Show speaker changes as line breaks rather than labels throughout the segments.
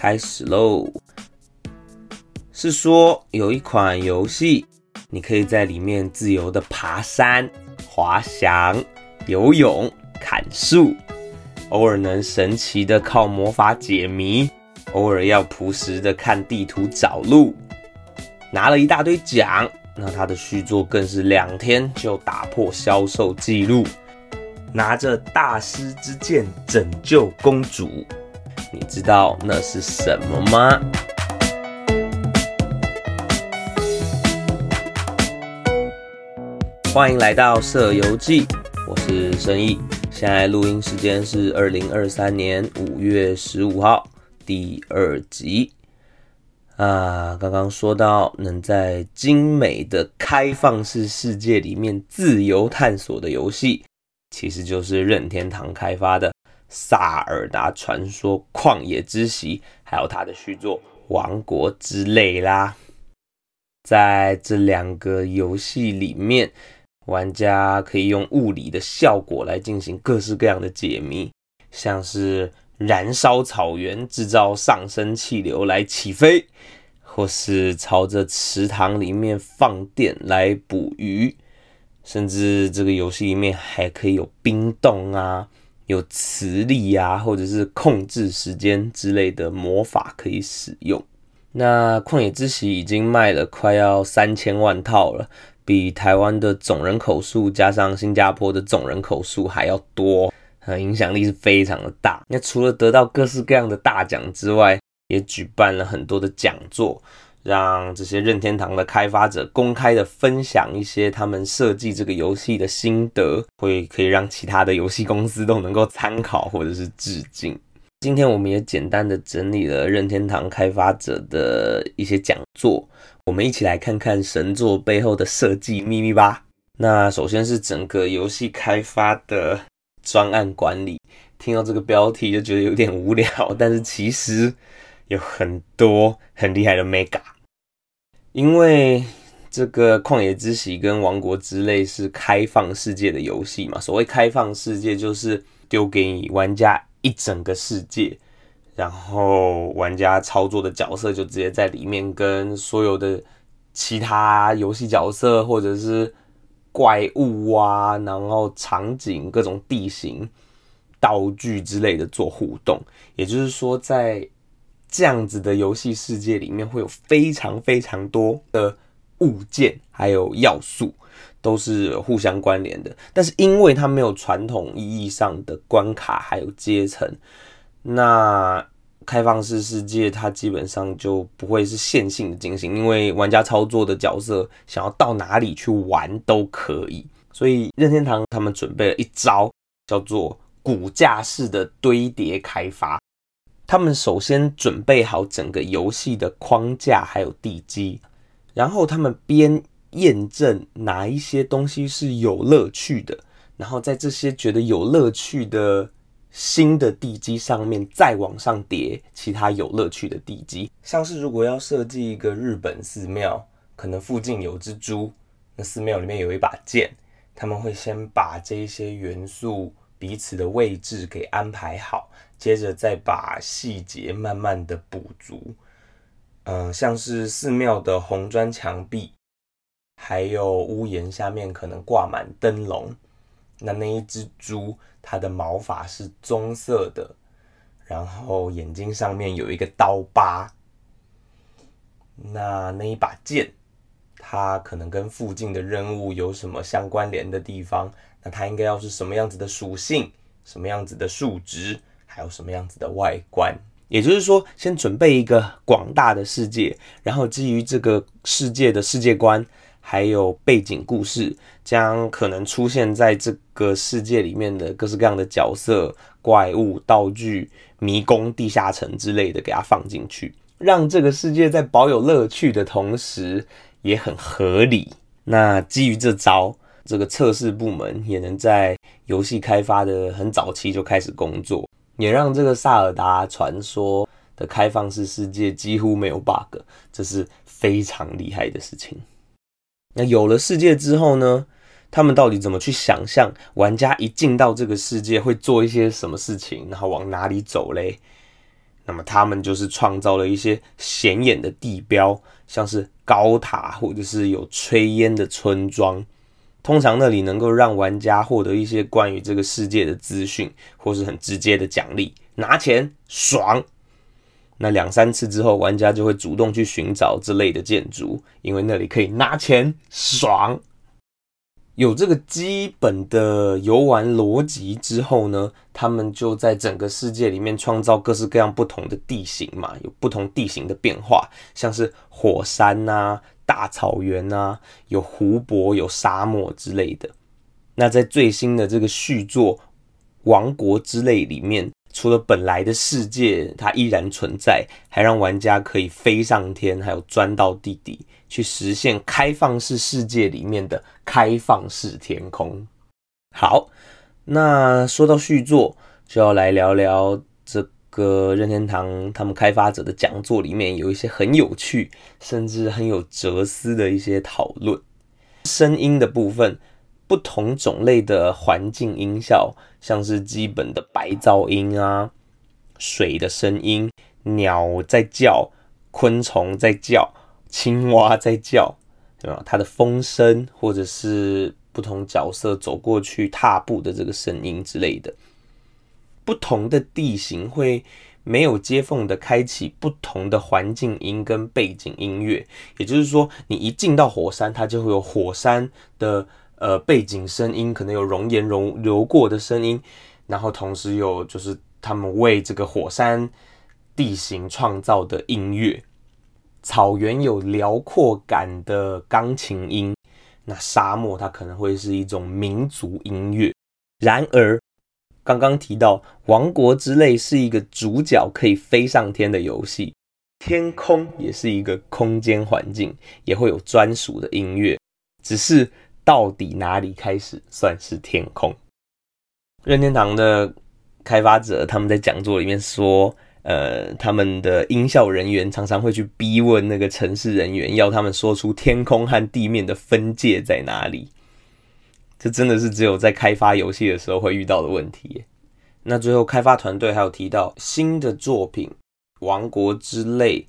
开始喽。是说有一款游戏，你可以在里面自由的爬山、滑翔、游泳、砍树，偶尔能神奇的靠魔法解谜，偶尔要朴实的看地图找路，拿了一大堆奖。那他的续作更是两天就打破销售记录，拿着大师之剑拯救公主。你知道那是什么吗？欢迎来到社游记，我是申毅。现在录音时间是二零二三年五月十五号，第二集。啊，刚刚说到能在精美的开放式世界里面自由探索的游戏，其实就是任天堂开发的《萨尔达传说：旷野之息》，还有它的续作《王国之泪》啦。在这两个游戏里面，玩家可以用物理的效果来进行各式各样的解谜，像是。燃烧草原，制造上升气流来起飞，或是朝着池塘里面放电来捕鱼，甚至这个游戏里面还可以有冰冻啊，有磁力啊，或者是控制时间之类的魔法可以使用。那《旷野之息》已经卖了快要三千万套了，比台湾的总人口数加上新加坡的总人口数还要多。影响力是非常的大。那除了得到各式各样的大奖之外，也举办了很多的讲座，让这些任天堂的开发者公开的分享一些他们设计这个游戏的心得，会可以让其他的游戏公司都能够参考或者是致敬。今天我们也简单的整理了任天堂开发者的一些讲座，我们一起来看看神作背后的设计秘密吧。那首先是整个游戏开发的。专案管理，听到这个标题就觉得有点无聊，但是其实有很多很厉害的 mega。因为这个《旷野之息》跟《王国之泪》是开放世界的游戏嘛，所谓开放世界就是丢给你玩家一整个世界，然后玩家操作的角色就直接在里面跟所有的其他游戏角色或者是。怪物啊，然后场景、各种地形、道具之类的做互动，也就是说，在这样子的游戏世界里面，会有非常非常多的物件还有要素，都是互相关联的。但是，因为它没有传统意义上的关卡还有阶层，那。开放式世界，它基本上就不会是线性的进行，因为玩家操作的角色想要到哪里去玩都可以。所以任天堂他们准备了一招，叫做骨架式的堆叠开发。他们首先准备好整个游戏的框架还有地基，然后他们边验证哪一些东西是有乐趣的，然后在这些觉得有乐趣的。新的地基上面再往上叠其他有乐趣的地基，像是如果要设计一个日本寺庙，可能附近有只猪，那寺庙里面有一把剑，他们会先把这些元素彼此的位置给安排好，接着再把细节慢慢的补足。嗯，像是寺庙的红砖墙壁，还有屋檐下面可能挂满灯笼。那那一只猪，它的毛发是棕色的，然后眼睛上面有一个刀疤。那那一把剑，它可能跟附近的任务有什么相关联的地方？那它应该要是什么样子的属性？什么样子的数值？还有什么样子的外观？也就是说，先准备一个广大的世界，然后基于这个世界的世界观。还有背景故事，将可能出现在这个世界里面的各式各样的角色、怪物、道具、迷宫、地下城之类的，给它放进去，让这个世界在保有乐趣的同时，也很合理。那基于这招，这个测试部门也能在游戏开发的很早期就开始工作，也让这个萨尔达传说的开放式世界几乎没有 bug，这是非常厉害的事情。那有了世界之后呢？他们到底怎么去想象玩家一进到这个世界会做一些什么事情，然后往哪里走嘞？那么他们就是创造了一些显眼的地标，像是高塔或者是有炊烟的村庄。通常那里能够让玩家获得一些关于这个世界的资讯，或是很直接的奖励，拿钱爽。那两三次之后，玩家就会主动去寻找这类的建筑，因为那里可以拿钱爽。有这个基本的游玩逻辑之后呢，他们就在整个世界里面创造各式各样不同的地形嘛，有不同地形的变化，像是火山呐、大草原啊，有湖泊、有沙漠之类的。那在最新的这个续作《王国之泪》里面。除了本来的世界它依然存在，还让玩家可以飞上天，还有钻到地底，去实现开放式世界里面的开放式天空。好，那说到续作，就要来聊聊这个任天堂他们开发者的讲座里面有一些很有趣，甚至很有哲思的一些讨论。声音的部分。不同种类的环境音效，像是基本的白噪音啊、水的声音、鸟在叫、昆虫在叫、青蛙在叫，对吧？它的风声，或者是不同角色走过去踏步的这个声音之类的。不同的地形会没有接缝的开启不同的环境音跟背景音乐，也就是说，你一进到火山，它就会有火山的。呃，背景声音可能有熔岩融流过的声音，然后同时有就是他们为这个火山地形创造的音乐。草原有辽阔感的钢琴音，那沙漠它可能会是一种民族音乐。然而，刚刚提到《王国之泪》是一个主角可以飞上天的游戏，天空也是一个空间环境，也会有专属的音乐，只是。到底哪里开始算是天空？任天堂的开发者他们在讲座里面说，呃，他们的音效人员常常会去逼问那个城市人员，要他们说出天空和地面的分界在哪里。这真的是只有在开发游戏的时候会遇到的问题。那最后开发团队还有提到新的作品《王国之泪》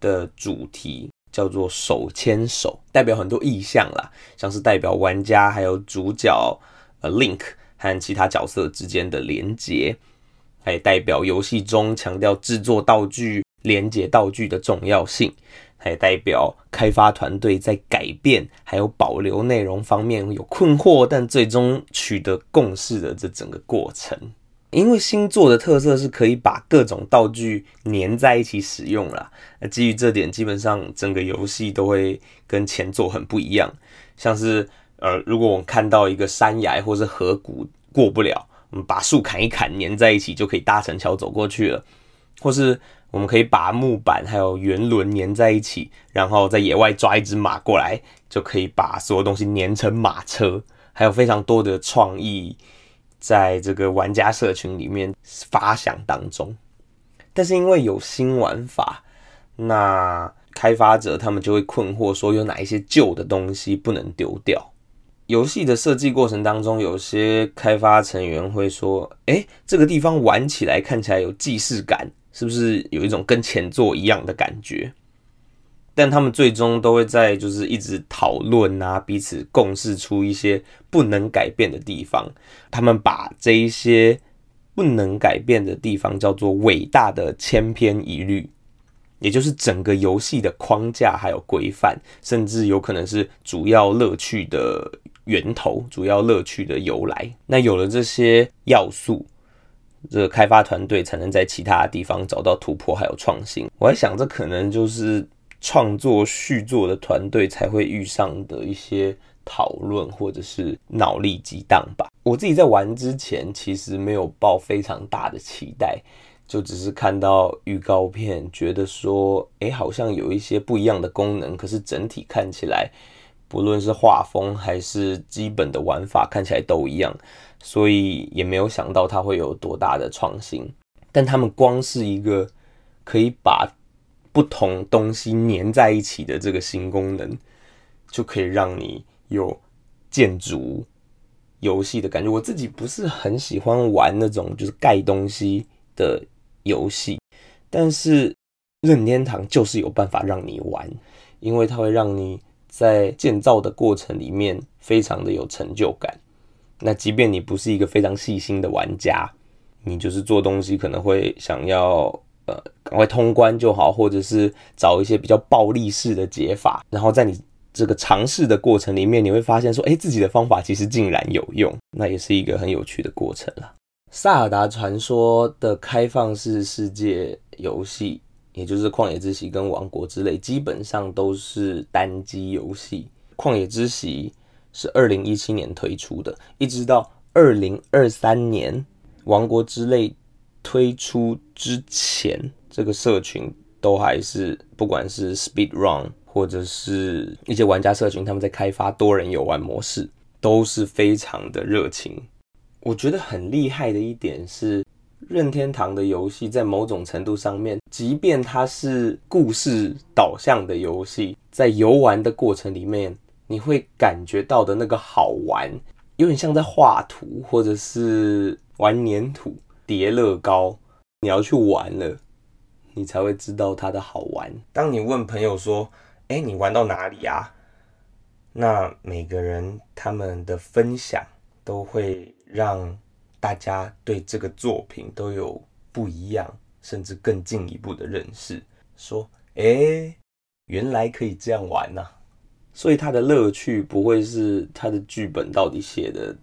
的主题。叫做手牵手，代表很多意象啦，像是代表玩家还有主角呃 Link 和其他角色之间的连结，还代表游戏中强调制作道具、连接道具的重要性，还代表开发团队在改变还有保留内容方面有困惑，但最终取得共识的这整个过程。因为星座的特色是可以把各种道具粘在一起使用啦。那基于这点，基本上整个游戏都会跟前作很不一样。像是呃，如果我们看到一个山崖或是河谷过不了，我们把树砍一砍，粘在一起就可以搭成桥走过去了。或是我们可以把木板还有圆轮粘在一起，然后在野外抓一只马过来，就可以把所有东西粘成马车。还有非常多的创意。在这个玩家社群里面发想当中，但是因为有新玩法，那开发者他们就会困惑，说有哪一些旧的东西不能丢掉。游戏的设计过程当中，有些开发成员会说：“哎，这个地方玩起来看起来有既视感，是不是有一种跟前作一样的感觉？”但他们最终都会在就是一直讨论啊，彼此共识出一些不能改变的地方。他们把这一些不能改变的地方叫做伟大的千篇一律，也就是整个游戏的框架还有规范，甚至有可能是主要乐趣的源头、主要乐趣的由来。那有了这些要素，这个开发团队才能在其他地方找到突破还有创新。我在想，这可能就是。创作续作的团队才会遇上的一些讨论或者是脑力激荡吧。我自己在玩之前其实没有抱非常大的期待，就只是看到预告片，觉得说，哎，好像有一些不一样的功能，可是整体看起来，不论是画风还是基本的玩法，看起来都一样，所以也没有想到它会有多大的创新。但他们光是一个可以把不同东西粘在一起的这个新功能，就可以让你有建筑游戏的感觉。我自己不是很喜欢玩那种就是盖东西的游戏，但是任天堂就是有办法让你玩，因为它会让你在建造的过程里面非常的有成就感。那即便你不是一个非常细心的玩家，你就是做东西可能会想要呃赶快通关就好，或者是找一些比较暴力式的解法，然后在你这个尝试的过程里面，你会发现说，哎，自己的方法其实竟然有用，那也是一个很有趣的过程了。萨尔达传说的开放式世界游戏，也就是旷野之息跟王国之泪，基本上都是单机游戏。旷野之息是二零一七年推出的，一直到二零二三年王国之泪推出之前，这个社群都还是不管是 Speed Run 或者是一些玩家社群，他们在开发多人游玩模式，都是非常的热情。我觉得很厉害的一点是，任天堂的游戏在某种程度上面，即便它是故事导向的游戏，在游玩的过程里面，你会感觉到的那个好玩，有点像在画图或者是玩粘土、叠乐高。你要去玩了，你才会知道它的好玩。当你问朋友说：“哎，你玩到哪里啊？”那每个人他们的分享都会。让大家对这个作品都有不一样，甚至更进一步的认识。说，哎，原来可以这样玩呐！所以它的乐趣不会是它的剧本到底写的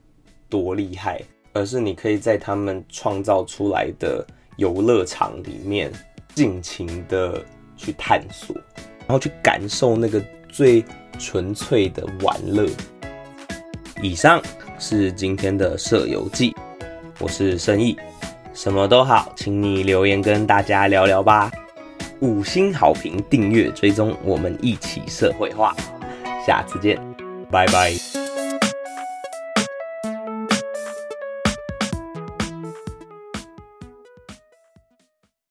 多厉害，而是你可以在他们创造出来的游乐场里面尽情的去探索，然后去感受那个最纯粹的玩乐。以上。是今天的舍友记，我是生意，什么都好，请你留言跟大家聊聊吧，五星好评，订阅追踪，我们一起社会化，下次见，拜拜。